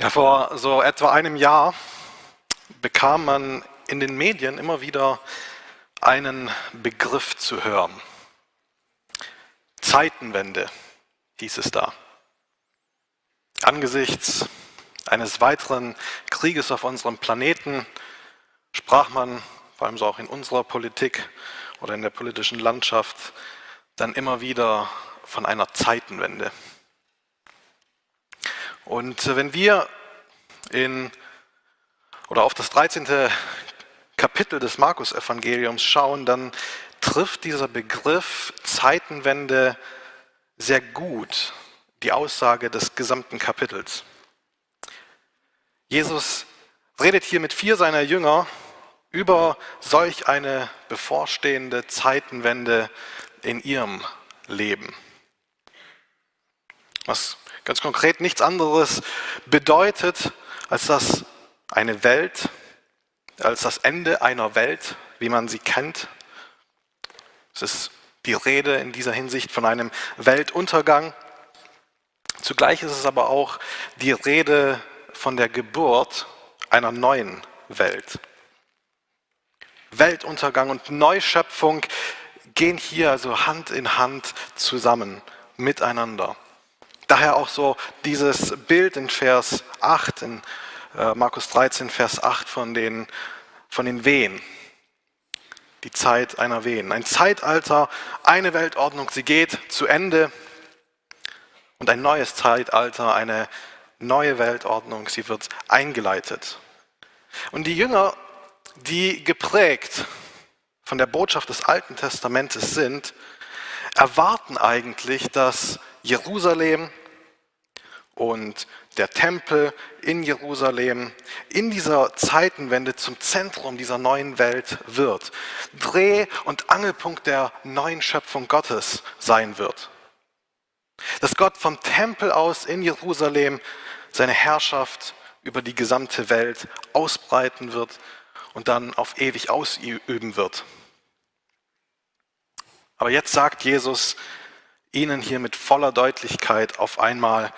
Ja, vor so etwa einem Jahr bekam man in den Medien immer wieder einen Begriff zu hören. Zeitenwende hieß es da. Angesichts eines weiteren Krieges auf unserem Planeten sprach man, vor allem so auch in unserer Politik oder in der politischen Landschaft, dann immer wieder von einer Zeitenwende. Und äh, wenn wir in oder auf das 13. Kapitel des Markus-Evangeliums schauen, dann trifft dieser Begriff Zeitenwende sehr gut die Aussage des gesamten Kapitels. Jesus redet hier mit vier seiner Jünger über solch eine bevorstehende Zeitenwende in ihrem Leben. Was ganz konkret nichts anderes bedeutet, als dass eine Welt, als das Ende einer Welt, wie man sie kennt. Es ist die Rede in dieser Hinsicht von einem Weltuntergang. Zugleich ist es aber auch die Rede von der Geburt einer neuen Welt. Weltuntergang und Neuschöpfung gehen hier also Hand in Hand zusammen, miteinander. Daher auch so dieses Bild in Vers 8, in äh, Markus 13, Vers 8 von den, von den Wehen. Die Zeit einer Wehen. Ein Zeitalter, eine Weltordnung, sie geht zu Ende. Und ein neues Zeitalter, eine neue Weltordnung, sie wird eingeleitet. Und die Jünger, die geprägt von der Botschaft des Alten Testamentes sind, erwarten eigentlich, dass Jerusalem und der Tempel in Jerusalem in dieser Zeitenwende zum Zentrum dieser neuen Welt wird, Dreh- und Angelpunkt der neuen Schöpfung Gottes sein wird. Dass Gott vom Tempel aus in Jerusalem seine Herrschaft über die gesamte Welt ausbreiten wird und dann auf ewig ausüben wird. Aber jetzt sagt Jesus ihnen hier mit voller Deutlichkeit auf einmal,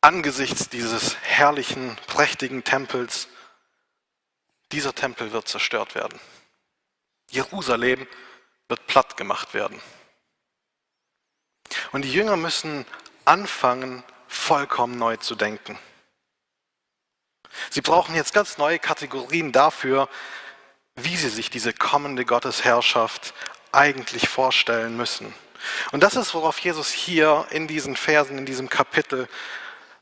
angesichts dieses herrlichen, prächtigen Tempels, dieser Tempel wird zerstört werden. Jerusalem wird platt gemacht werden. Und die Jünger müssen anfangen, vollkommen neu zu denken. Sie brauchen jetzt ganz neue Kategorien dafür, wie sie sich diese kommende Gottesherrschaft eigentlich vorstellen müssen. Und das ist, worauf Jesus hier in diesen Versen, in diesem Kapitel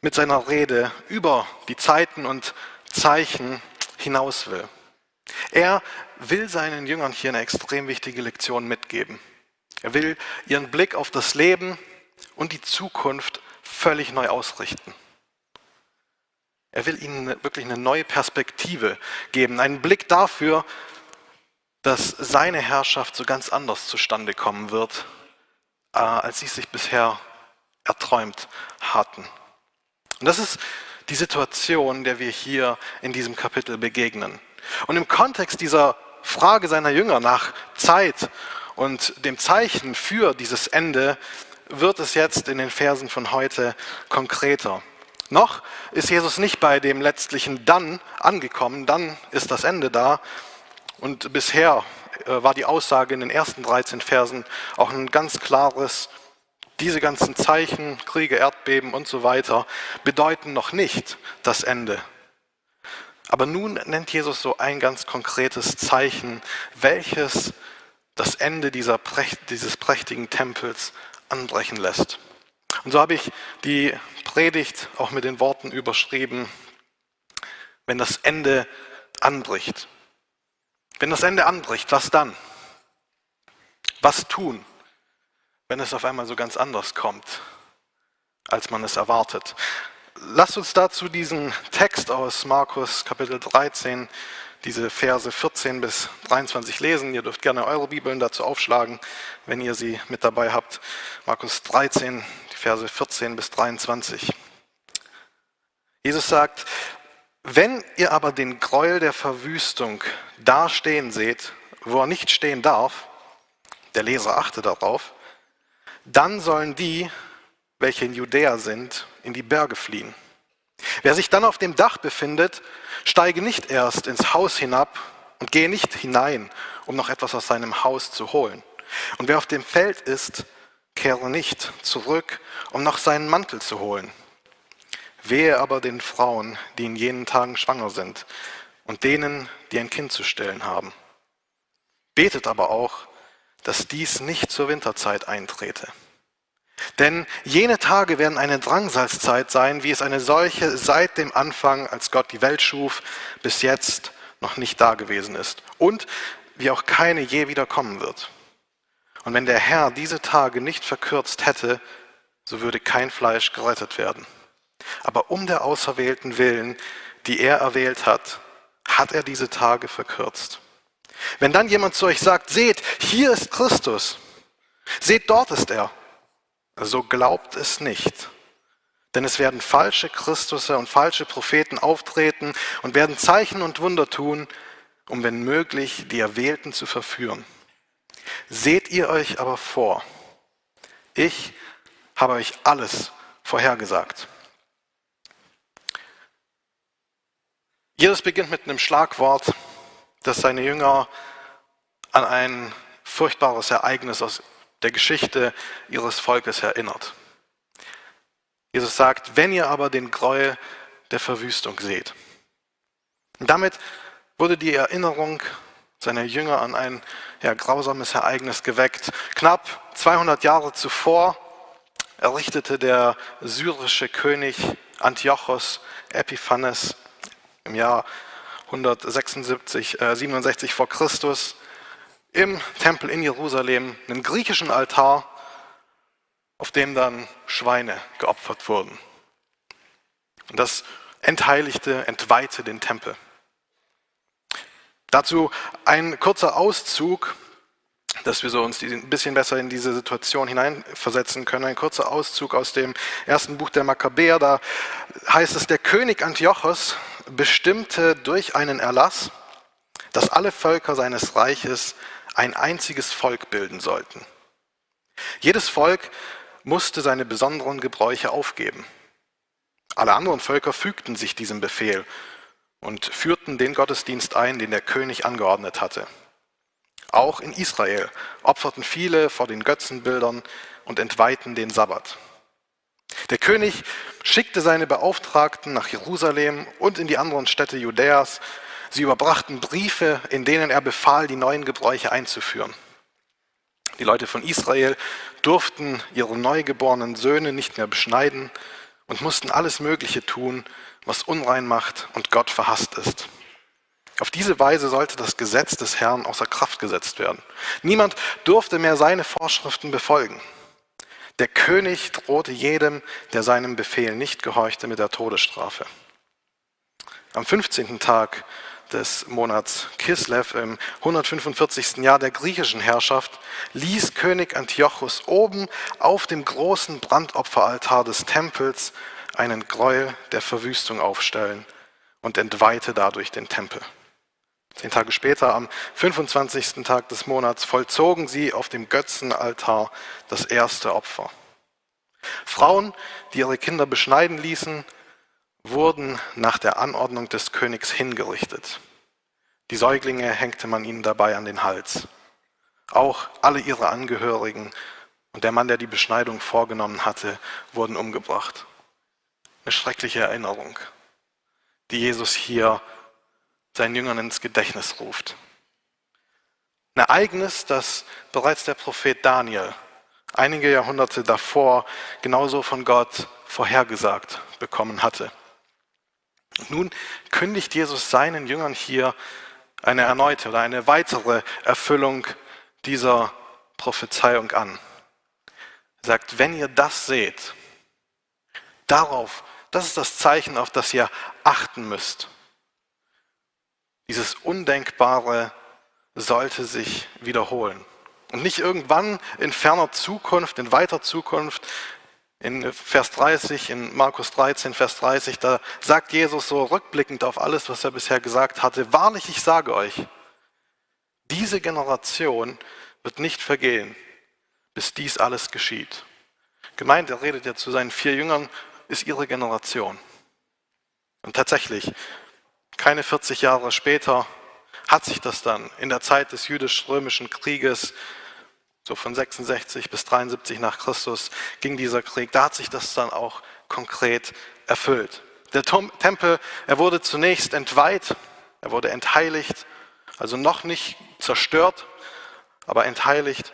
mit seiner Rede über die Zeiten und Zeichen hinaus will. Er will seinen Jüngern hier eine extrem wichtige Lektion mitgeben. Er will ihren Blick auf das Leben und die Zukunft völlig neu ausrichten. Er will ihnen wirklich eine neue Perspektive geben, einen Blick dafür, dass seine Herrschaft so ganz anders zustande kommen wird, als sie es sich bisher erträumt hatten. Und das ist die Situation, der wir hier in diesem Kapitel begegnen. Und im Kontext dieser Frage seiner Jünger nach Zeit und dem Zeichen für dieses Ende wird es jetzt in den Versen von heute konkreter. Noch ist Jesus nicht bei dem letztlichen Dann angekommen, dann ist das Ende da. Und bisher äh, war die Aussage in den ersten 13 Versen auch ein ganz klares diese ganzen Zeichen, Kriege, Erdbeben und so weiter, bedeuten noch nicht das Ende. Aber nun nennt Jesus so ein ganz konkretes Zeichen, welches das Ende dieser, dieses prächtigen Tempels anbrechen lässt. Und so habe ich die Predigt auch mit den Worten überschrieben, wenn das Ende anbricht. Wenn das Ende anbricht, was dann? Was tun? wenn es auf einmal so ganz anders kommt, als man es erwartet. Lasst uns dazu diesen Text aus Markus Kapitel 13, diese Verse 14 bis 23 lesen. Ihr dürft gerne eure Bibeln dazu aufschlagen, wenn ihr sie mit dabei habt. Markus 13, die Verse 14 bis 23. Jesus sagt, wenn ihr aber den Gräuel der Verwüstung da stehen seht, wo er nicht stehen darf, der Leser achte darauf, dann sollen die, welche in Judäa sind, in die Berge fliehen. Wer sich dann auf dem Dach befindet, steige nicht erst ins Haus hinab und gehe nicht hinein, um noch etwas aus seinem Haus zu holen. Und wer auf dem Feld ist, kehre nicht zurück, um noch seinen Mantel zu holen. Wehe aber den Frauen, die in jenen Tagen schwanger sind, und denen, die ein Kind zu stillen haben. Betet aber auch, dass dies nicht zur Winterzeit eintrete. Denn jene Tage werden eine Drangsalzzeit sein, wie es eine solche seit dem Anfang, als Gott die Welt schuf, bis jetzt noch nicht dagewesen ist. Und wie auch keine je wieder kommen wird. Und wenn der Herr diese Tage nicht verkürzt hätte, so würde kein Fleisch gerettet werden. Aber um der Auserwählten willen, die er erwählt hat, hat er diese Tage verkürzt. Wenn dann jemand zu euch sagt, seht, hier ist Christus, seht, dort ist er, so glaubt es nicht. Denn es werden falsche Christusse und falsche Propheten auftreten und werden Zeichen und Wunder tun, um wenn möglich die Erwählten zu verführen. Seht ihr euch aber vor, ich habe euch alles vorhergesagt. Jesus beginnt mit einem Schlagwort, das seine Jünger an ein furchtbares Ereignis aus der Geschichte ihres Volkes erinnert. Jesus sagt, wenn ihr aber den Gräuel der Verwüstung seht. Und damit wurde die Erinnerung seiner Jünger an ein ja, grausames Ereignis geweckt. Knapp 200 Jahre zuvor errichtete der syrische König Antiochos Epiphanes im Jahr 176, äh, 67 vor Christus im Tempel in Jerusalem einen griechischen Altar, auf dem dann Schweine geopfert wurden. Und das entheiligte, entweihte den Tempel. Dazu ein kurzer Auszug, dass wir so uns ein bisschen besser in diese Situation hineinversetzen können. Ein kurzer Auszug aus dem ersten Buch der Makkabäer. Da heißt es, der König Antiochos bestimmte durch einen Erlass, dass alle Völker seines Reiches ein einziges Volk bilden sollten. Jedes Volk musste seine besonderen Gebräuche aufgeben. Alle anderen Völker fügten sich diesem Befehl und führten den Gottesdienst ein, den der König angeordnet hatte. Auch in Israel opferten viele vor den Götzenbildern und entweihten den Sabbat. Der König schickte seine Beauftragten nach Jerusalem und in die anderen Städte Judäas. Sie überbrachten Briefe, in denen er befahl, die neuen Gebräuche einzuführen. Die Leute von Israel durften ihre neugeborenen Söhne nicht mehr beschneiden und mussten alles Mögliche tun, was unrein macht und Gott verhasst ist. Auf diese Weise sollte das Gesetz des Herrn außer Kraft gesetzt werden. Niemand durfte mehr seine Vorschriften befolgen. Der König drohte jedem, der seinem Befehl nicht gehorchte, mit der Todesstrafe. Am 15. Tag des Monats Kislev im 145. Jahr der griechischen Herrschaft ließ König Antiochus oben auf dem großen Brandopferaltar des Tempels einen Gräuel der Verwüstung aufstellen und entweihte dadurch den Tempel. Zehn Tage später, am 25. Tag des Monats, vollzogen sie auf dem Götzenaltar das erste Opfer. Frauen, die ihre Kinder beschneiden ließen, wurden nach der Anordnung des Königs hingerichtet. Die Säuglinge hängte man ihnen dabei an den Hals. Auch alle ihre Angehörigen und der Mann, der die Beschneidung vorgenommen hatte, wurden umgebracht. Eine schreckliche Erinnerung, die Jesus hier seinen Jüngern ins Gedächtnis ruft. Ein Ereignis, das bereits der Prophet Daniel einige Jahrhunderte davor genauso von Gott vorhergesagt bekommen hatte. Nun kündigt Jesus seinen Jüngern hier eine erneute oder eine weitere Erfüllung dieser Prophezeiung an. Er sagt, wenn ihr das seht, darauf, das ist das Zeichen, auf das ihr achten müsst. Dieses Undenkbare sollte sich wiederholen. Und nicht irgendwann in ferner Zukunft, in weiter Zukunft, in Vers 30, in Markus 13, Vers 30, da sagt Jesus so rückblickend auf alles, was er bisher gesagt hatte, wahrlich, ich sage euch, diese Generation wird nicht vergehen, bis dies alles geschieht. Gemeint, er redet ja zu seinen vier Jüngern, ist ihre Generation. Und tatsächlich, keine 40 Jahre später hat sich das dann in der Zeit des jüdisch-römischen Krieges, so von 66 bis 73 nach Christus, ging dieser Krieg, da hat sich das dann auch konkret erfüllt. Der Tempel, er wurde zunächst entweiht, er wurde entheiligt, also noch nicht zerstört, aber entheiligt.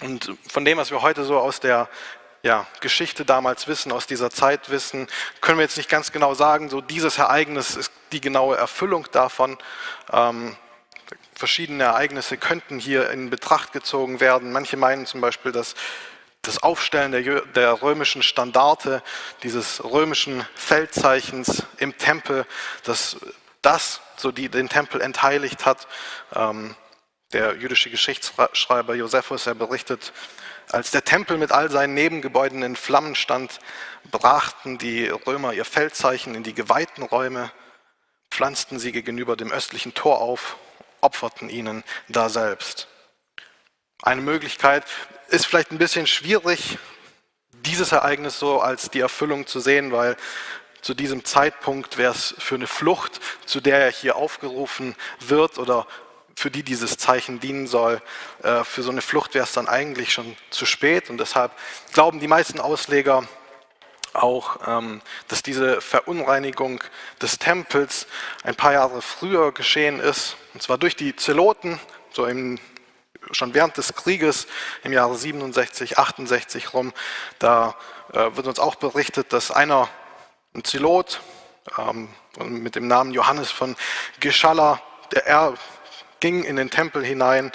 Und von dem, was wir heute so aus der ja, Geschichte damals wissen, aus dieser Zeit wissen, können wir jetzt nicht ganz genau sagen, so dieses Ereignis ist die genaue Erfüllung davon. Ähm, verschiedene Ereignisse könnten hier in Betracht gezogen werden. Manche meinen zum Beispiel, dass das Aufstellen der, der, römischen Standarte, dieses römischen Feldzeichens im Tempel, dass das so die, den Tempel entheiligt hat. Ähm, der jüdische Geschichtsschreiber Josephus, er berichtet, als der Tempel mit all seinen Nebengebäuden in Flammen stand, brachten die Römer ihr Feldzeichen in die geweihten Räume, pflanzten sie gegenüber dem östlichen Tor auf, opferten ihnen da selbst. Eine Möglichkeit ist vielleicht ein bisschen schwierig, dieses Ereignis so als die Erfüllung zu sehen, weil zu diesem Zeitpunkt wäre es für eine Flucht, zu der er hier aufgerufen wird oder für die dieses Zeichen dienen soll. Äh, für so eine Flucht wäre es dann eigentlich schon zu spät und deshalb glauben die meisten Ausleger auch, ähm, dass diese Verunreinigung des Tempels ein paar Jahre früher geschehen ist, und zwar durch die Zeloten, so im, schon während des Krieges im Jahre 67, 68 rum. Da äh, wird uns auch berichtet, dass einer, ein Zelot ähm, mit dem Namen Johannes von Geschalla, der er ging in den Tempel hinein.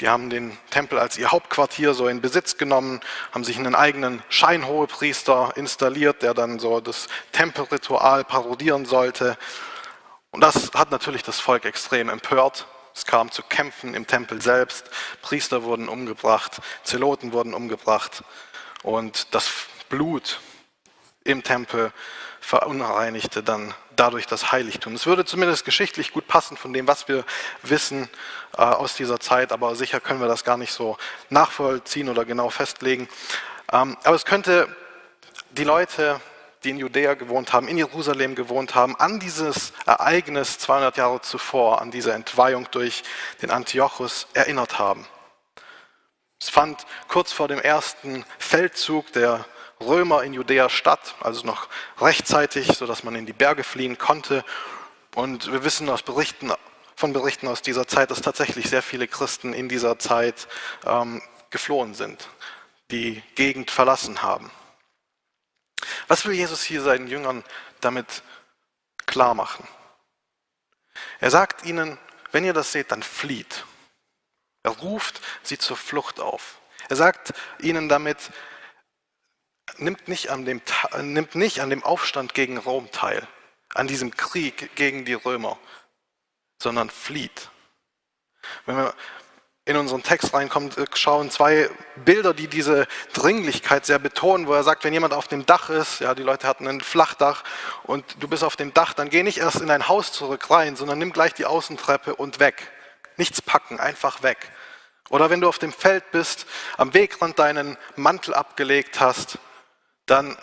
Die haben den Tempel als ihr Hauptquartier so in Besitz genommen, haben sich einen eigenen Scheinhohepriester installiert, der dann so das Tempelritual parodieren sollte. Und das hat natürlich das Volk extrem empört. Es kam zu Kämpfen im Tempel selbst. Priester wurden umgebracht, Zeloten wurden umgebracht. Und das Blut im Tempel verunreinigte dann dadurch das Heiligtum. Es würde zumindest geschichtlich gut passen von dem, was wir wissen äh, aus dieser Zeit, aber sicher können wir das gar nicht so nachvollziehen oder genau festlegen. Ähm, aber es könnte die Leute, die in Judäa gewohnt haben, in Jerusalem gewohnt haben, an dieses Ereignis 200 Jahre zuvor, an diese Entweihung durch den Antiochus erinnert haben. Es fand kurz vor dem ersten Feldzug der Römer in Judäa statt, also noch rechtzeitig, sodass man in die Berge fliehen konnte. Und wir wissen aus Berichten, von Berichten aus dieser Zeit, dass tatsächlich sehr viele Christen in dieser Zeit ähm, geflohen sind, die Gegend verlassen haben. Was will Jesus hier seinen Jüngern damit klar machen? Er sagt ihnen, wenn ihr das seht, dann flieht. Er ruft sie zur Flucht auf. Er sagt ihnen damit, nimmt nicht, an dem, nimmt nicht an dem Aufstand gegen Rom teil, an diesem Krieg gegen die Römer, sondern flieht. Wenn wir in unseren Text reinkommen, äh, schauen zwei Bilder, die diese Dringlichkeit sehr betonen, wo er sagt, wenn jemand auf dem Dach ist, ja, die Leute hatten ein Flachdach und du bist auf dem Dach, dann geh nicht erst in dein Haus zurück rein, sondern nimm gleich die Außentreppe und weg. Nichts packen, einfach weg. Oder wenn du auf dem Feld bist, am Wegrand deinen Mantel abgelegt hast, dann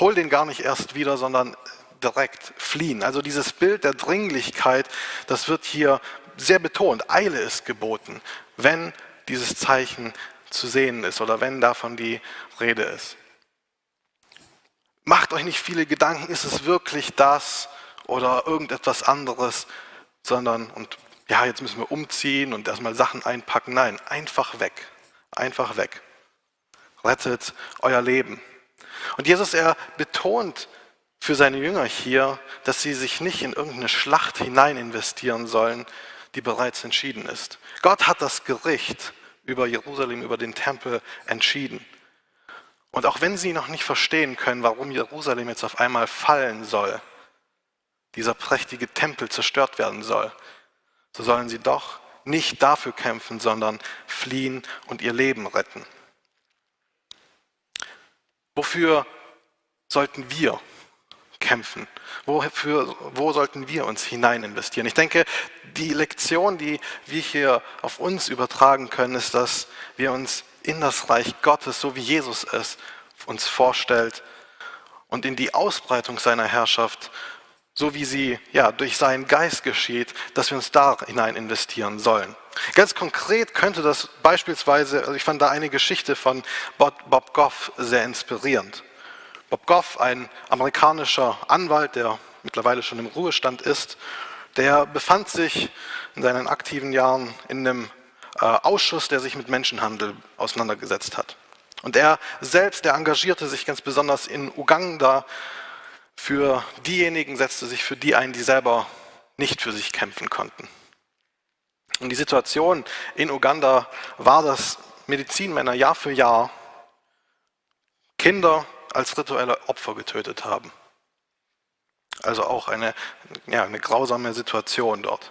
hol den gar nicht erst wieder, sondern direkt fliehen. Also dieses Bild der Dringlichkeit, das wird hier sehr betont. Eile ist geboten, wenn dieses Zeichen zu sehen ist oder wenn davon die Rede ist. Macht euch nicht viele Gedanken, ist es wirklich das oder irgendetwas anderes, sondern, und ja, jetzt müssen wir umziehen und erstmal Sachen einpacken. Nein, einfach weg. Einfach weg. Rettet euer Leben. Und Jesus, er betont für seine Jünger hier, dass sie sich nicht in irgendeine Schlacht hinein investieren sollen, die bereits entschieden ist. Gott hat das Gericht über Jerusalem, über den Tempel entschieden. Und auch wenn sie noch nicht verstehen können, warum Jerusalem jetzt auf einmal fallen soll, dieser prächtige Tempel zerstört werden soll, so sollen sie doch nicht dafür kämpfen, sondern fliehen und ihr Leben retten. Wofür sollten wir kämpfen? Wofür, wo sollten wir uns hinein investieren? Ich denke, die Lektion, die wir hier auf uns übertragen können, ist, dass wir uns in das Reich Gottes, so wie Jesus es uns vorstellt, und in die Ausbreitung seiner Herrschaft, so wie sie ja durch seinen Geist geschieht, dass wir uns da hinein investieren sollen. Ganz konkret könnte das beispielsweise, also ich fand da eine Geschichte von Bob Goff sehr inspirierend. Bob Goff, ein amerikanischer Anwalt, der mittlerweile schon im Ruhestand ist, der befand sich in seinen aktiven Jahren in einem äh, Ausschuss, der sich mit Menschenhandel auseinandergesetzt hat. Und er selbst, der engagierte sich ganz besonders in Uganda für diejenigen, setzte sich für die ein, die selber nicht für sich kämpfen konnten. Und die Situation in Uganda war, dass Medizinmänner Jahr für Jahr Kinder als rituelle Opfer getötet haben. Also auch eine, ja, eine grausame Situation dort.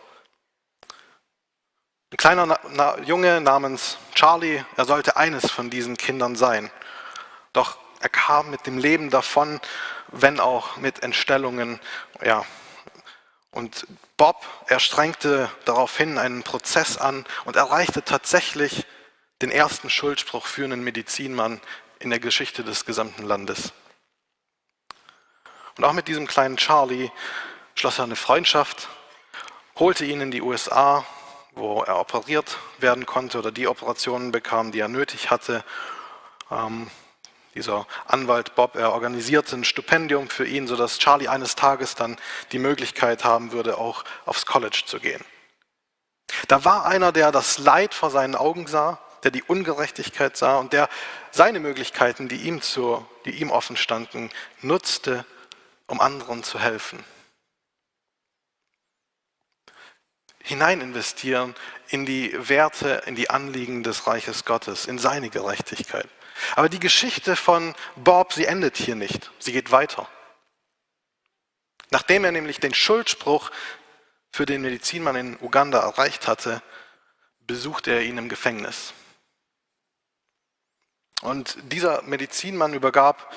Ein kleiner Na Junge namens Charlie, er sollte eines von diesen Kindern sein. Doch er kam mit dem Leben davon, wenn auch mit Entstellungen. Ja. Und Bob, er strengte daraufhin einen Prozess an und erreichte tatsächlich den ersten Schuldspruch für einen Medizinmann in der Geschichte des gesamten Landes. Und auch mit diesem kleinen Charlie schloss er eine Freundschaft, holte ihn in die USA, wo er operiert werden konnte oder die Operationen bekam, die er nötig hatte. Ähm, dieser Anwalt Bob, er organisierte ein Stipendium für ihn, sodass Charlie eines Tages dann die Möglichkeit haben würde, auch aufs College zu gehen. Da war einer, der das Leid vor seinen Augen sah, der die Ungerechtigkeit sah und der seine Möglichkeiten, die ihm, zu, die ihm offen standen, nutzte, um anderen zu helfen. Hinein investieren in die Werte, in die Anliegen des Reiches Gottes, in seine Gerechtigkeit. Aber die Geschichte von Bob, sie endet hier nicht, sie geht weiter. Nachdem er nämlich den Schuldspruch für den Medizinmann in Uganda erreicht hatte, besuchte er ihn im Gefängnis. Und dieser Medizinmann übergab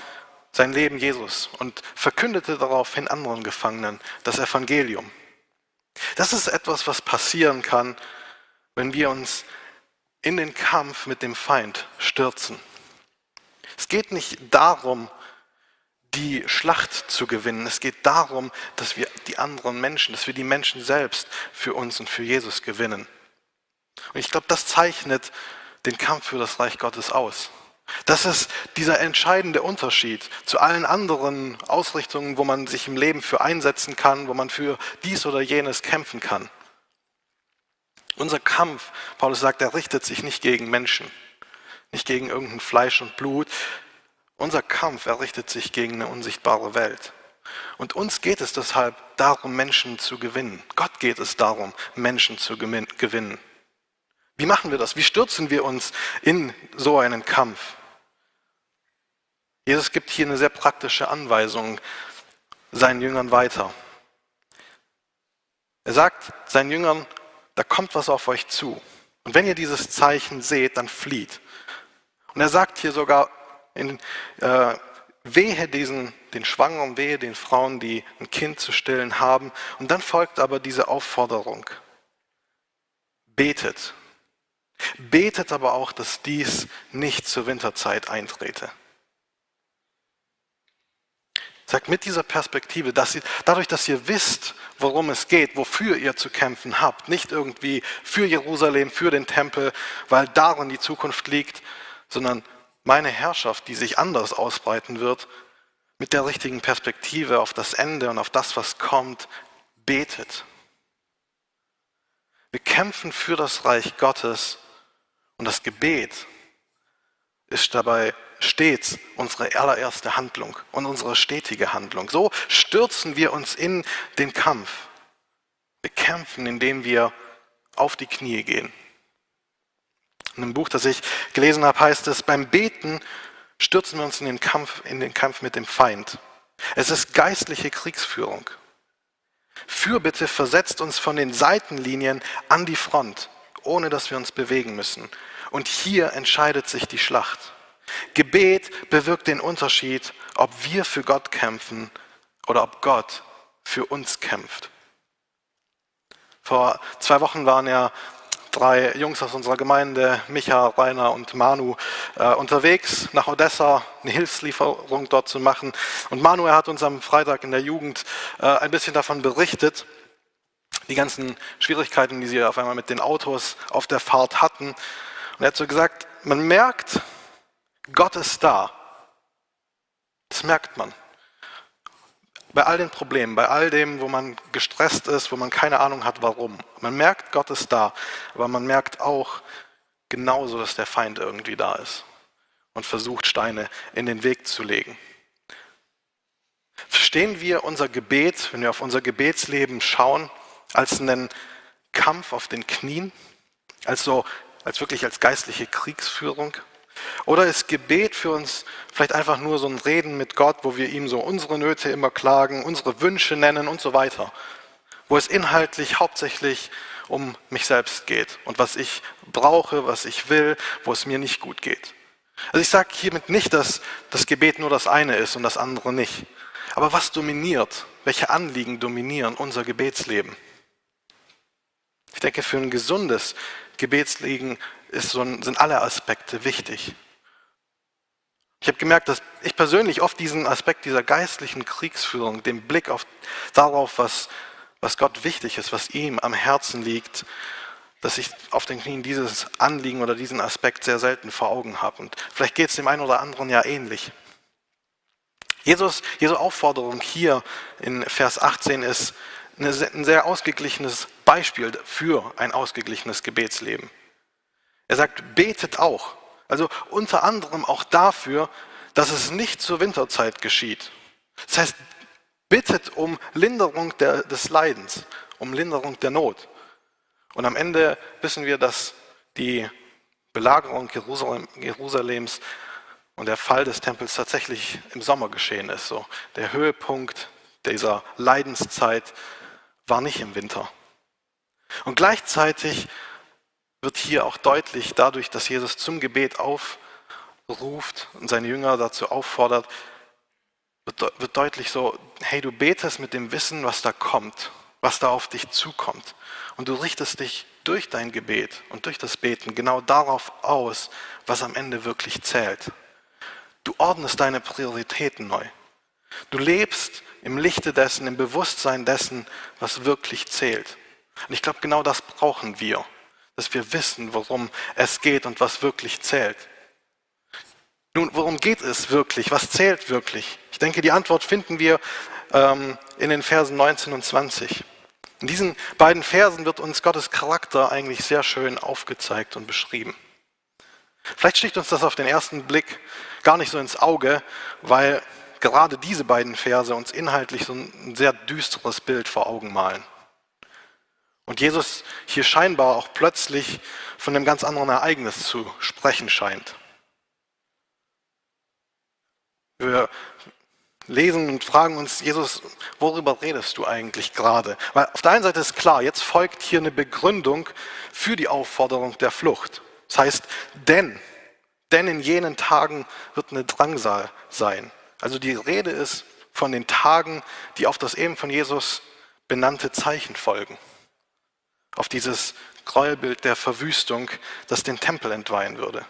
sein Leben Jesus und verkündete daraufhin anderen Gefangenen das Evangelium. Das ist etwas, was passieren kann, wenn wir uns in den Kampf mit dem Feind stürzen. Es geht nicht darum, die Schlacht zu gewinnen. Es geht darum, dass wir die anderen Menschen, dass wir die Menschen selbst für uns und für Jesus gewinnen. Und ich glaube, das zeichnet den Kampf für das Reich Gottes aus. Das ist dieser entscheidende Unterschied zu allen anderen Ausrichtungen, wo man sich im Leben für einsetzen kann, wo man für dies oder jenes kämpfen kann. Unser Kampf, Paulus sagt, er richtet sich nicht gegen Menschen, nicht gegen irgendein Fleisch und Blut. Unser Kampf, er richtet sich gegen eine unsichtbare Welt. Und uns geht es deshalb darum, Menschen zu gewinnen. Gott geht es darum, Menschen zu gewinnen. Wie machen wir das? Wie stürzen wir uns in so einen Kampf? Jesus gibt hier eine sehr praktische Anweisung seinen Jüngern weiter. Er sagt seinen Jüngern, da kommt was auf euch zu. Und wenn ihr dieses Zeichen seht, dann flieht. Und er sagt hier sogar, in, äh, wehe diesen, den Schwangeren, wehe den Frauen, die ein Kind zu stillen haben. Und dann folgt aber diese Aufforderung. Betet. Betet aber auch, dass dies nicht zur Winterzeit eintrete. Sagt mit dieser Perspektive, dass ihr, dadurch, dass ihr wisst, worum es geht, wofür ihr zu kämpfen habt, nicht irgendwie für Jerusalem, für den Tempel, weil darin die Zukunft liegt, sondern meine Herrschaft, die sich anders ausbreiten wird, mit der richtigen Perspektive auf das Ende und auf das, was kommt, betet. Wir kämpfen für das Reich Gottes und das Gebet ist dabei stets unsere allererste Handlung und unsere stetige Handlung. So stürzen wir uns in den Kampf. Wir kämpfen, indem wir auf die Knie gehen. In einem Buch, das ich gelesen habe, heißt es, beim Beten stürzen wir uns in den Kampf, in den Kampf mit dem Feind. Es ist geistliche Kriegsführung. Fürbitte versetzt uns von den Seitenlinien an die Front ohne dass wir uns bewegen müssen. Und hier entscheidet sich die Schlacht. Gebet bewirkt den Unterschied, ob wir für Gott kämpfen oder ob Gott für uns kämpft. Vor zwei Wochen waren ja drei Jungs aus unserer Gemeinde, Micha, Rainer und Manu, äh, unterwegs nach Odessa, eine Hilfslieferung dort zu machen. Und Manu, er hat uns am Freitag in der Jugend äh, ein bisschen davon berichtet, die ganzen Schwierigkeiten, die sie auf einmal mit den Autos auf der Fahrt hatten. Und er hat so gesagt, man merkt, Gott ist da. Das merkt man. Bei all den Problemen, bei all dem, wo man gestresst ist, wo man keine Ahnung hat, warum. Man merkt, Gott ist da, aber man merkt auch genauso, dass der Feind irgendwie da ist und versucht, Steine in den Weg zu legen. Verstehen wir unser Gebet, wenn wir auf unser Gebetsleben schauen, als einen Kampf auf den Knien, als, so, als wirklich als geistliche Kriegsführung? Oder ist Gebet für uns vielleicht einfach nur so ein Reden mit Gott, wo wir ihm so unsere Nöte immer klagen, unsere Wünsche nennen und so weiter? Wo es inhaltlich hauptsächlich um mich selbst geht und was ich brauche, was ich will, wo es mir nicht gut geht. Also ich sage hiermit nicht, dass das Gebet nur das eine ist und das andere nicht. Aber was dominiert? Welche Anliegen dominieren unser Gebetsleben? Ich denke, für ein gesundes Gebetsleben so ein, sind alle Aspekte wichtig. Ich habe gemerkt, dass ich persönlich oft diesen Aspekt dieser geistlichen Kriegsführung, den Blick auf, darauf, was, was Gott wichtig ist, was ihm am Herzen liegt, dass ich auf den Knien dieses Anliegen oder diesen Aspekt sehr selten vor Augen habe. Und vielleicht geht es dem einen oder anderen ja ähnlich. Jesus, Jesu Aufforderung hier in Vers 18 ist ein sehr ausgeglichenes Beispiel für ein ausgeglichenes Gebetsleben. Er sagt, betet auch. Also unter anderem auch dafür, dass es nicht zur Winterzeit geschieht. Das heißt, bittet um Linderung der, des Leidens, um Linderung der Not. Und am Ende wissen wir, dass die Belagerung Jerusalem, Jerusalems und der Fall des Tempels tatsächlich im Sommer geschehen ist. So, der Höhepunkt dieser Leidenszeit war nicht im Winter. Und gleichzeitig wird hier auch deutlich, dadurch, dass Jesus zum Gebet aufruft und seine Jünger dazu auffordert, wird, deutlich so, hey, du betest mit dem Wissen, was da kommt, was da auf dich zukommt. Und du richtest dich durch dein Gebet und durch das Beten genau darauf aus, was am Ende wirklich zählt. Du ordnest deine Prioritäten neu. Du lebst im Lichte dessen, im Bewusstsein dessen, was wirklich zählt. Und ich glaube, genau das brauchen wir, dass wir wissen, worum es geht und was wirklich zählt. Nun, worum geht es wirklich? Was zählt wirklich? Ich denke, die Antwort finden wir ähm, in den Versen 19 und 20. In diesen beiden Versen wird uns Gottes Charakter eigentlich sehr schön aufgezeigt und beschrieben. Vielleicht sticht uns das auf den ersten Blick gar nicht so ins Auge, weil gerade diese beiden Verse uns inhaltlich so ein sehr düsteres Bild vor Augen malen. Und Jesus hier scheinbar auch plötzlich von einem ganz anderen Ereignis zu sprechen scheint. Wir lesen und fragen uns, Jesus, worüber redest du eigentlich gerade? Weil auf der einen Seite ist klar, jetzt folgt hier eine Begründung für die Aufforderung der Flucht. Das heißt, denn, denn in jenen Tagen wird eine Drangsal sein. Also die Rede ist von den Tagen, die auf das eben von Jesus benannte Zeichen folgen auf dieses Gräuelbild der Verwüstung, das den Tempel entweihen würde.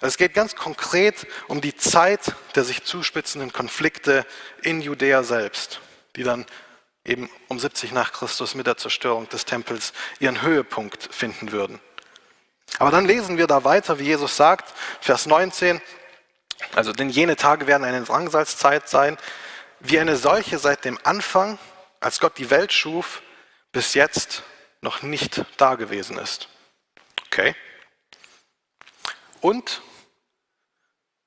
Also es geht ganz konkret um die Zeit der sich zuspitzenden Konflikte in Judäa selbst, die dann eben um 70 nach Christus mit der Zerstörung des Tempels ihren Höhepunkt finden würden. Aber dann lesen wir da weiter, wie Jesus sagt, Vers 19, also denn jene Tage werden eine Drangsalzzeit sein, wie eine solche seit dem Anfang, als Gott die Welt schuf, bis jetzt noch nicht da gewesen ist. Okay? Und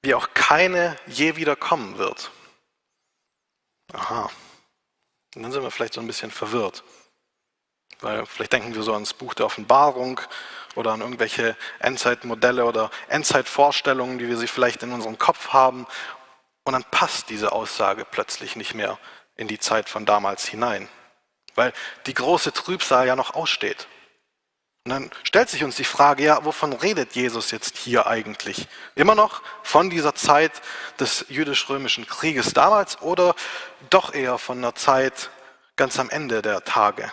wie auch keine je wieder kommen wird. Aha. Und dann sind wir vielleicht so ein bisschen verwirrt. Weil vielleicht denken wir so ans Buch der Offenbarung oder an irgendwelche Endzeitmodelle oder Endzeitvorstellungen, die wir sie vielleicht in unserem Kopf haben. Und dann passt diese Aussage plötzlich nicht mehr in die Zeit von damals hinein weil die große Trübsal ja noch aussteht. Und dann stellt sich uns die Frage, ja, wovon redet Jesus jetzt hier eigentlich? Immer noch von dieser Zeit des jüdisch-römischen Krieges damals oder doch eher von einer Zeit ganz am Ende der Tage?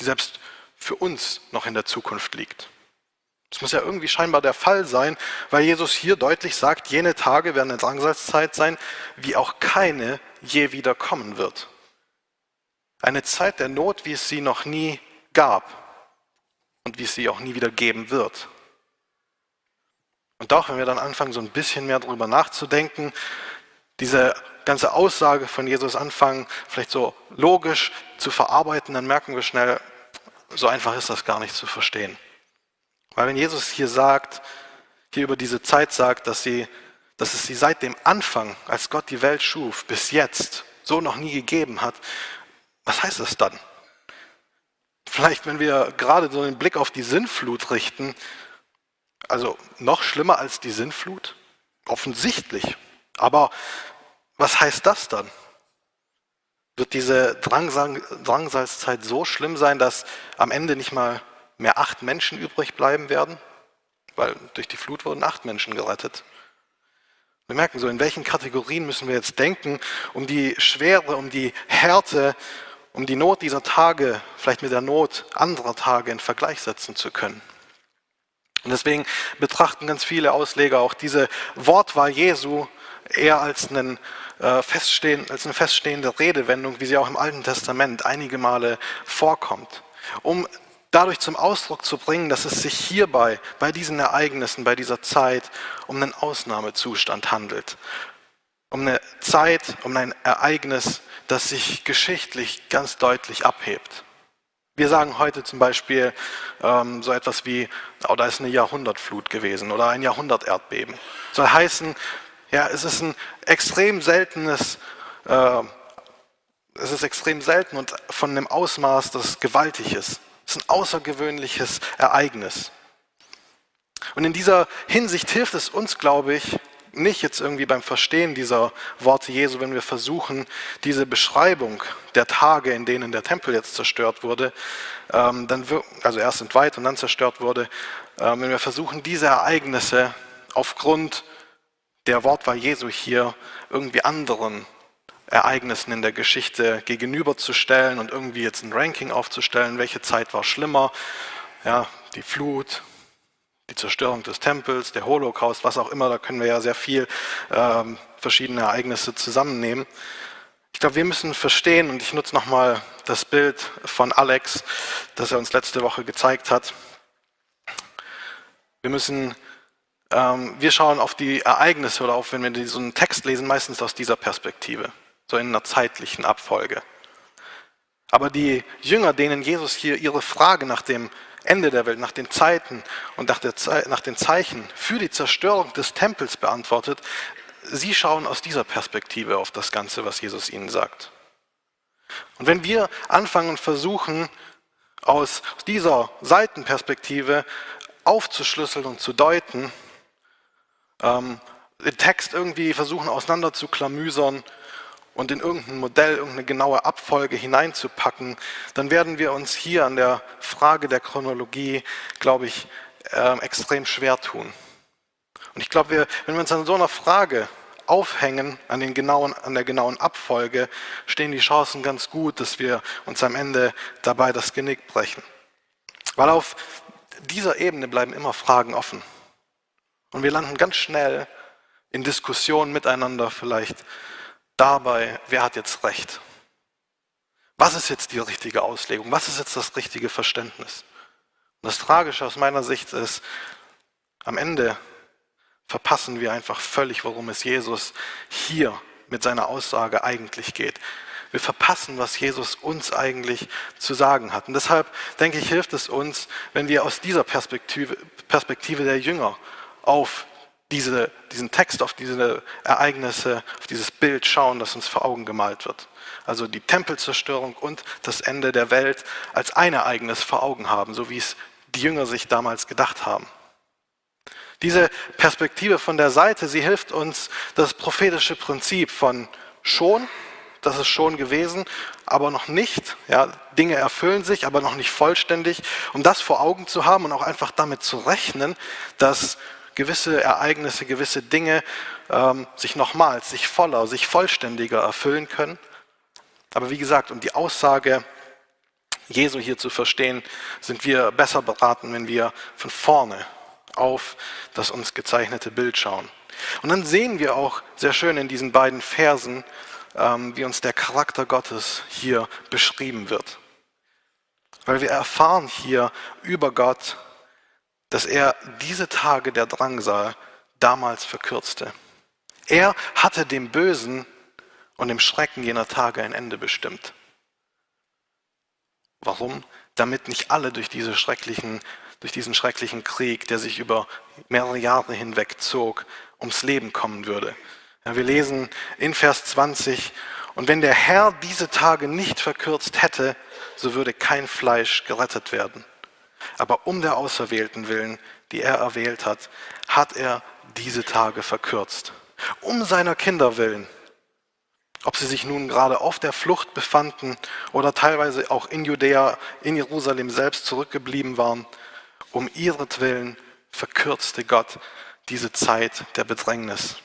die selbst für uns noch in der Zukunft liegt. Das muss ja irgendwie scheinbar der Fall sein, weil Jesus hier deutlich sagt, jene Tage werden eine Drangsalzzeit sein, wie auch keine je wieder kommen wird. Eine Zeit der Not, wie es sie noch nie gab und wie es sie auch nie wieder geben wird. Und doch, wenn wir dann anfangen, so ein bisschen mehr darüber nachzudenken, diese ganze Aussage von Jesus anfangen, vielleicht so logisch zu verarbeiten, dann merken wir schnell, so einfach ist das gar nicht zu verstehen. Weil wenn Jesus hier sagt, hier über diese Zeit sagt, dass, sie, dass es sie seit dem Anfang, als Gott die Welt schuf, bis jetzt so noch nie gegeben hat, was heißt das dann? Vielleicht, wenn wir gerade so einen Blick auf die Sinnflut richten, also noch schlimmer als die Sinnflut? Offensichtlich. Aber was heißt das dann? Wird diese Drangsalzzeit so schlimm sein, dass am Ende nicht mal mehr acht Menschen übrig bleiben werden? Weil durch die Flut wurden acht Menschen gerettet. Wir merken so, in welchen Kategorien müssen wir jetzt denken, um die Schwere, um die Härte, um die Not dieser Tage vielleicht mit der Not anderer Tage in Vergleich setzen zu können. Und deswegen betrachten ganz viele Ausleger auch diese Wortwahl Jesu eher als, einen, äh, feststehen, als eine feststehende Redewendung, wie sie auch im Alten Testament einige Male vorkommt, um dadurch zum Ausdruck zu bringen, dass es sich hierbei, bei diesen Ereignissen, bei dieser Zeit, um einen Ausnahmezustand handelt. Um eine Zeit, um ein Ereignis, das sich geschichtlich ganz deutlich abhebt. Wir sagen heute zum Beispiel ähm, so etwas wie, oh, da ist eine Jahrhundertflut gewesen oder ein Jahrhunderterdbeben. Soll heißen, ja, es ist ein extrem seltenes, äh, es ist extrem selten und von einem Ausmaß, das gewaltig ist. Es ist ein außergewöhnliches Ereignis. Und in dieser Hinsicht hilft es uns, glaube ich, nicht jetzt irgendwie beim Verstehen dieser Worte Jesu, wenn wir versuchen, diese Beschreibung der Tage, in denen der Tempel jetzt zerstört wurde, ähm, dann, also erst entweiht und dann zerstört wurde, ähm, wenn wir versuchen, diese Ereignisse aufgrund der Wortwahl Jesu hier irgendwie anderen Ereignissen in der Geschichte gegenüberzustellen und irgendwie jetzt ein Ranking aufzustellen, welche Zeit war schlimmer, ja, die Flut, die Zerstörung des Tempels, der Holocaust, was auch immer, da können wir ja sehr viel ähm, verschiedene Ereignisse zusammennehmen. Ich glaube, wir müssen verstehen, und ich nutze nochmal das Bild von Alex, das er uns letzte Woche gezeigt hat. Wir müssen, ähm, wir schauen auf die Ereignisse oder auf, wenn wir so einen Text lesen, meistens aus dieser Perspektive, so in einer zeitlichen Abfolge. Aber die Jünger, denen Jesus hier ihre Frage nach dem Ende der Welt, nach den Zeiten und nach, Ze nach den Zeichen für die Zerstörung des Tempels beantwortet, sie schauen aus dieser Perspektive auf das Ganze, was Jesus ihnen sagt. Und wenn wir anfangen und versuchen, aus dieser Seitenperspektive aufzuschlüsseln und zu deuten, ähm, den Text irgendwie versuchen auseinander zu klamüsern, und in irgendein Modell, irgendeine genaue Abfolge hineinzupacken, dann werden wir uns hier an der Frage der Chronologie, glaube ich, äh, extrem schwer tun. Und ich glaube, wir, wenn wir uns an so einer Frage aufhängen, an, den genauen, an der genauen Abfolge, stehen die Chancen ganz gut, dass wir uns am Ende dabei das Genick brechen. Weil auf dieser Ebene bleiben immer Fragen offen. Und wir landen ganz schnell in Diskussionen miteinander vielleicht dabei, wer hat jetzt recht? Was ist jetzt die richtige Auslegung? Was ist jetzt das richtige Verständnis? Und das Tragische aus meiner Sicht ist, am Ende verpassen wir einfach völlig, worum es Jesus hier mit seiner Aussage eigentlich geht. Wir verpassen, was Jesus uns eigentlich zu sagen hat. Und deshalb denke ich, hilft es uns, wenn wir aus dieser Perspektive, Perspektive der Jünger auf diese, diesen Text, auf diese Ereignisse, auf dieses Bild schauen, das uns vor Augen gemalt wird. Also die Tempelzerstörung und das Ende der Welt als ein Ereignis vor Augen haben, so wie es die Jünger sich damals gedacht haben. Diese Perspektive von der Seite, sie hilft uns, das prophetische Prinzip von schon, das ist schon gewesen, aber noch nicht. Ja, Dinge erfüllen sich, aber noch nicht vollständig. Um das vor Augen zu haben und auch einfach damit zu rechnen, dass gewisse Ereignisse, gewisse Dinge ähm, sich nochmals, sich voller, sich vollständiger erfüllen können. Aber wie gesagt, um die Aussage Jesu hier zu verstehen, sind wir besser beraten, wenn wir von vorne auf das uns gezeichnete Bild schauen. Und dann sehen wir auch sehr schön in diesen beiden Versen, ähm, wie uns der Charakter Gottes hier beschrieben wird. Weil wir erfahren hier über Gott, dass er diese Tage der Drangsal damals verkürzte. Er hatte dem Bösen und dem Schrecken jener Tage ein Ende bestimmt. Warum? Damit nicht alle durch, diese schrecklichen, durch diesen schrecklichen Krieg, der sich über mehrere Jahre hinweg zog, ums Leben kommen würde. Ja, wir lesen in Vers 20, und wenn der Herr diese Tage nicht verkürzt hätte, so würde kein Fleisch gerettet werden. Aber um der Auserwählten willen, die er erwählt hat, hat er diese Tage verkürzt. Um seiner Kinder willen, ob sie sich nun gerade auf der Flucht befanden oder teilweise auch in Judäa, in Jerusalem selbst zurückgeblieben waren, um ihretwillen verkürzte Gott diese Zeit der Bedrängnis.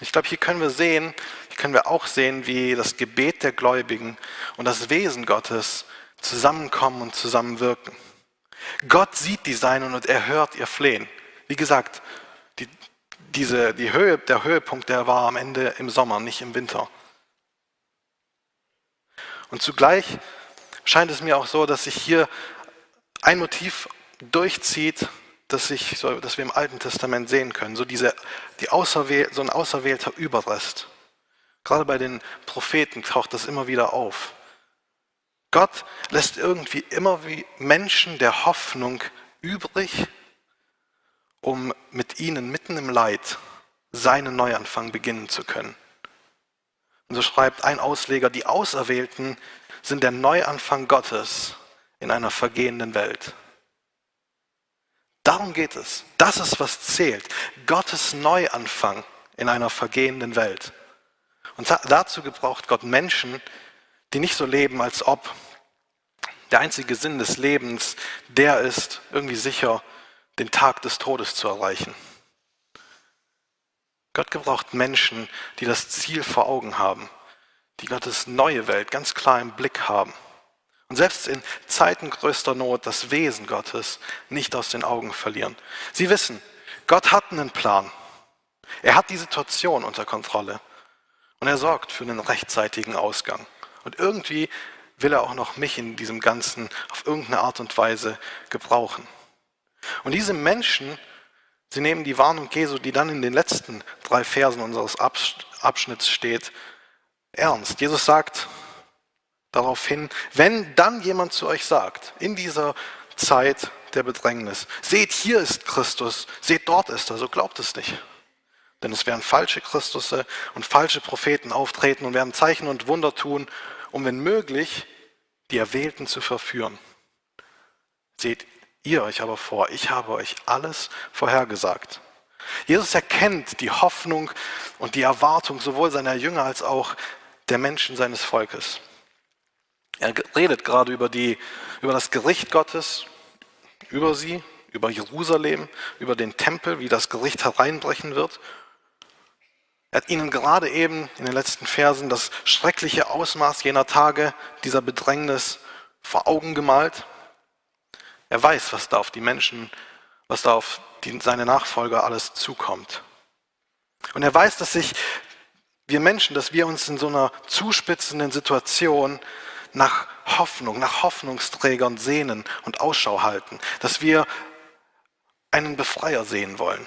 Ich glaube, hier können wir sehen, hier können wir auch sehen, wie das Gebet der Gläubigen und das Wesen Gottes zusammenkommen und zusammenwirken. Gott sieht die Seinen und er hört ihr Flehen. Wie gesagt, die, diese, die Höhe, der Höhepunkt, der war am Ende im Sommer, nicht im Winter. Und zugleich scheint es mir auch so, dass sich hier ein Motiv durchzieht, das, sich, so, das wir im Alten Testament sehen können. So, diese, die Auserwähl, so ein auserwählter Überrest. Gerade bei den Propheten taucht das immer wieder auf. Gott lässt irgendwie immer wie Menschen der Hoffnung übrig, um mit ihnen mitten im Leid seinen Neuanfang beginnen zu können. Und so schreibt ein Ausleger, die Auserwählten sind der Neuanfang Gottes in einer vergehenden Welt. Darum geht es. Das ist, was zählt. Gottes Neuanfang in einer vergehenden Welt. Und dazu gebraucht Gott Menschen, die nicht so leben, als ob der einzige Sinn des Lebens der ist, irgendwie sicher den Tag des Todes zu erreichen. Gott gebraucht Menschen, die das Ziel vor Augen haben, die Gottes neue Welt ganz klar im Blick haben und selbst in Zeiten größter Not das Wesen Gottes nicht aus den Augen verlieren. Sie wissen, Gott hat einen Plan. Er hat die Situation unter Kontrolle und er sorgt für einen rechtzeitigen Ausgang. Und irgendwie will er auch noch mich in diesem Ganzen auf irgendeine Art und Weise gebrauchen. Und diese Menschen Sie nehmen die Warnung Jesu, die dann in den letzten drei Versen unseres Abschnitts steht, ernst. Jesus sagt daraufhin, wenn dann jemand zu euch sagt, in dieser Zeit der Bedrängnis, seht, hier ist Christus, seht, dort ist er, so glaubt es nicht. Denn es werden falsche Christusse und falsche Propheten auftreten und werden Zeichen und Wunder tun, um wenn möglich die Erwählten zu verführen. Seht, ihr euch aber vor, ich habe euch alles vorhergesagt. Jesus erkennt die Hoffnung und die Erwartung sowohl seiner Jünger als auch der Menschen seines Volkes. Er redet gerade über, die, über das Gericht Gottes, über sie, über Jerusalem, über den Tempel, wie das Gericht hereinbrechen wird. Er hat ihnen gerade eben in den letzten Versen das schreckliche Ausmaß jener Tage, dieser Bedrängnis vor Augen gemalt. Er weiß, was da auf die Menschen, was da auf die, seine Nachfolger alles zukommt. Und er weiß, dass sich wir Menschen, dass wir uns in so einer zuspitzenden Situation nach Hoffnung, nach Hoffnungsträgern sehnen und Ausschau halten, dass wir einen Befreier sehen wollen.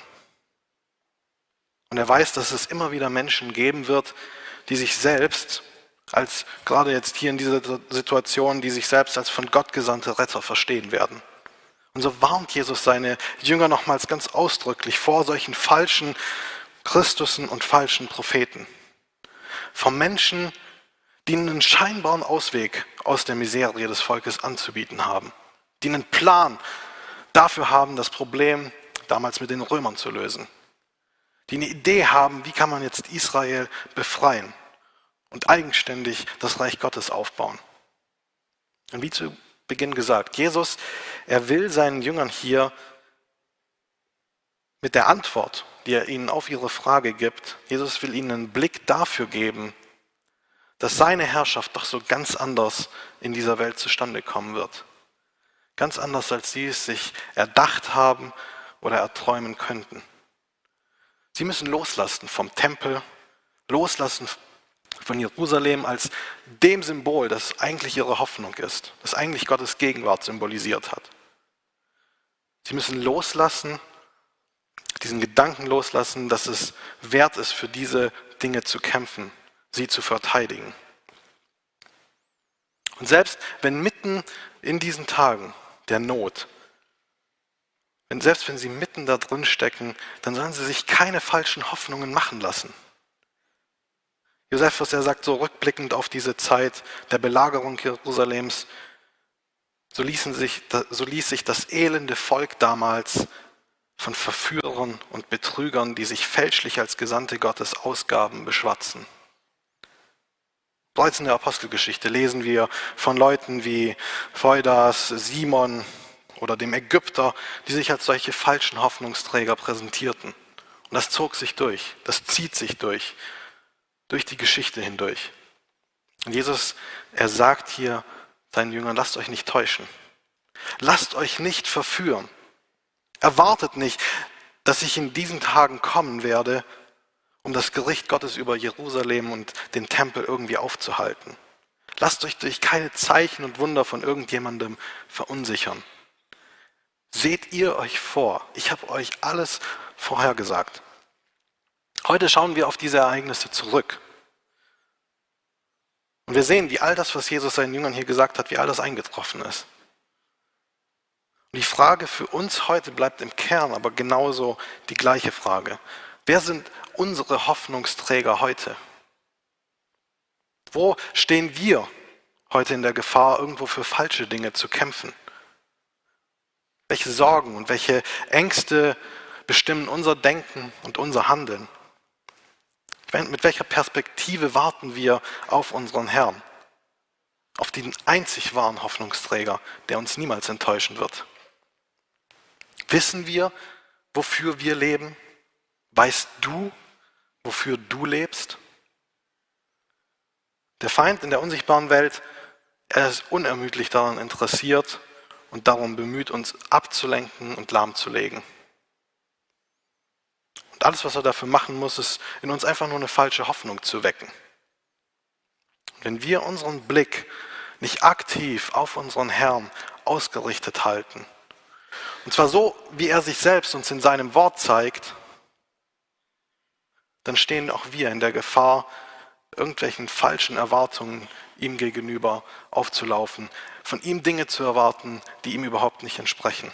Und er weiß, dass es immer wieder Menschen geben wird, die sich selbst als, gerade jetzt hier in dieser Situation, die sich selbst als von Gott gesandte Retter verstehen werden. Und so warnt Jesus seine Jünger nochmals ganz ausdrücklich vor solchen falschen Christussen und falschen Propheten. Vor Menschen, die einen scheinbaren Ausweg aus der Miserie des Volkes anzubieten haben. Die einen Plan dafür haben, das Problem damals mit den Römern zu lösen. Die eine Idee haben, wie kann man jetzt Israel befreien und eigenständig das Reich Gottes aufbauen. Und wie zu Beginn gesagt. Jesus, er will seinen Jüngern hier mit der Antwort, die er ihnen auf ihre Frage gibt, Jesus will ihnen einen Blick dafür geben, dass seine Herrschaft doch so ganz anders in dieser Welt zustande kommen wird. Ganz anders, als sie es sich erdacht haben oder erträumen könnten. Sie müssen loslassen vom Tempel, loslassen von Jerusalem als dem Symbol, das eigentlich ihre Hoffnung ist, das eigentlich Gottes Gegenwart symbolisiert hat. Sie müssen loslassen, diesen Gedanken loslassen, dass es wert ist, für diese Dinge zu kämpfen, sie zu verteidigen. Und selbst wenn mitten in diesen Tagen der Not, wenn selbst wenn sie mitten da drin stecken, dann sollen sie sich keine falschen Hoffnungen machen lassen. Josephus, er sagt so rückblickend auf diese Zeit der Belagerung Jerusalems, so, ließen sich, so ließ sich das elende Volk damals von Verführern und Betrügern, die sich fälschlich als Gesandte Gottes ausgaben, beschwatzen. Bereits in der Apostelgeschichte lesen wir von Leuten wie Feudas, Simon oder dem Ägypter, die sich als solche falschen Hoffnungsträger präsentierten. Und das zog sich durch, das zieht sich durch durch die Geschichte hindurch. Und Jesus, er sagt hier seinen Jüngern, lasst euch nicht täuschen. Lasst euch nicht verführen. Erwartet nicht, dass ich in diesen Tagen kommen werde, um das Gericht Gottes über Jerusalem und den Tempel irgendwie aufzuhalten. Lasst euch durch keine Zeichen und Wunder von irgendjemandem verunsichern. Seht ihr euch vor. Ich habe euch alles vorhergesagt. Heute schauen wir auf diese Ereignisse zurück. Und wir sehen, wie all das, was Jesus seinen Jüngern hier gesagt hat, wie all das eingetroffen ist. Und die Frage für uns heute bleibt im Kern aber genauso die gleiche Frage. Wer sind unsere Hoffnungsträger heute? Wo stehen wir heute in der Gefahr, irgendwo für falsche Dinge zu kämpfen? Welche Sorgen und welche Ängste bestimmen unser Denken und unser Handeln? Mit welcher Perspektive warten wir auf unseren Herrn? Auf den einzig wahren Hoffnungsträger, der uns niemals enttäuschen wird. Wissen wir, wofür wir leben? Weißt du, wofür du lebst? Der Feind in der unsichtbaren Welt, er ist unermüdlich daran interessiert und darum bemüht, uns abzulenken und lahmzulegen. Und alles, was er dafür machen muss, ist in uns einfach nur eine falsche Hoffnung zu wecken. Wenn wir unseren Blick nicht aktiv auf unseren Herrn ausgerichtet halten, und zwar so, wie er sich selbst uns in seinem Wort zeigt, dann stehen auch wir in der Gefahr, irgendwelchen falschen Erwartungen ihm gegenüber aufzulaufen, von ihm Dinge zu erwarten, die ihm überhaupt nicht entsprechen.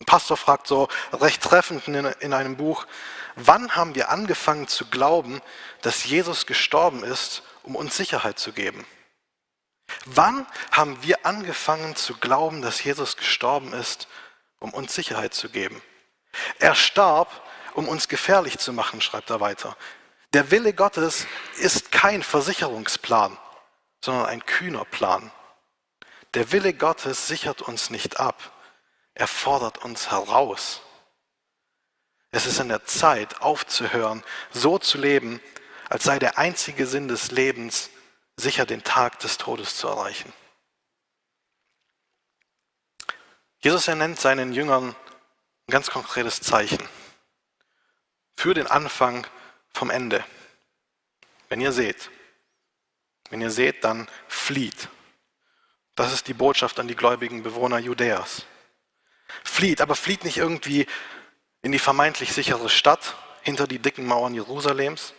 Ein Pastor fragt so recht treffend in einem Buch, wann haben wir angefangen zu glauben, dass Jesus gestorben ist, um uns Sicherheit zu geben? Wann haben wir angefangen zu glauben, dass Jesus gestorben ist, um uns Sicherheit zu geben? Er starb, um uns gefährlich zu machen, schreibt er weiter. Der Wille Gottes ist kein Versicherungsplan, sondern ein kühner Plan. Der Wille Gottes sichert uns nicht ab, er fordert uns heraus. Es ist an der Zeit, aufzuhören, so zu leben, als sei der einzige Sinn des Lebens, sicher den Tag des Todes zu erreichen. Jesus ernennt seinen Jüngern ein ganz konkretes Zeichen für den Anfang vom Ende. Wenn ihr seht, wenn ihr seht, dann flieht. Das ist die Botschaft an die gläubigen Bewohner Judäas. Flieht, aber flieht nicht irgendwie in die vermeintlich sichere Stadt hinter die dicken Mauern Jerusalems,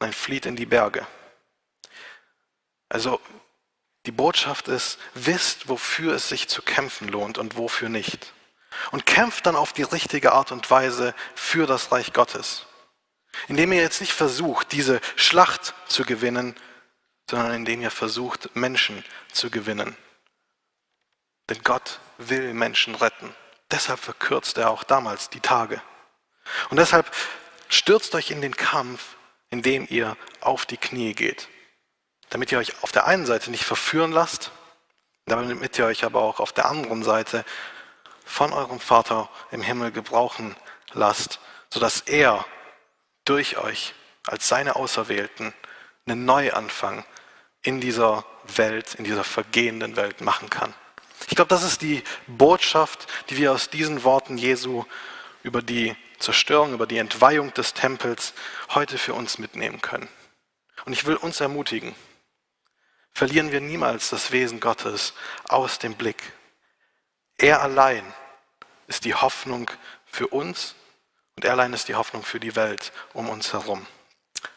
nein, flieht in die Berge. Also die Botschaft ist, wisst, wofür es sich zu kämpfen lohnt und wofür nicht. Und kämpft dann auf die richtige Art und Weise für das Reich Gottes. Indem ihr jetzt nicht versucht, diese Schlacht zu gewinnen, sondern indem ihr versucht, Menschen zu gewinnen. Denn Gott will Menschen retten. Deshalb verkürzt er auch damals die Tage. Und deshalb stürzt euch in den Kampf, indem ihr auf die Knie geht. Damit ihr euch auf der einen Seite nicht verführen lasst, damit ihr euch aber auch auf der anderen Seite von eurem Vater im Himmel gebrauchen lasst, sodass er durch euch als seine Auserwählten einen Neuanfang in dieser Welt, in dieser vergehenden Welt machen kann. Ich glaube, das ist die Botschaft, die wir aus diesen Worten Jesu über die Zerstörung, über die Entweihung des Tempels heute für uns mitnehmen können. Und ich will uns ermutigen, verlieren wir niemals das Wesen Gottes aus dem Blick. Er allein ist die Hoffnung für uns und er allein ist die Hoffnung für die Welt um uns herum.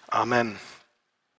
Amen.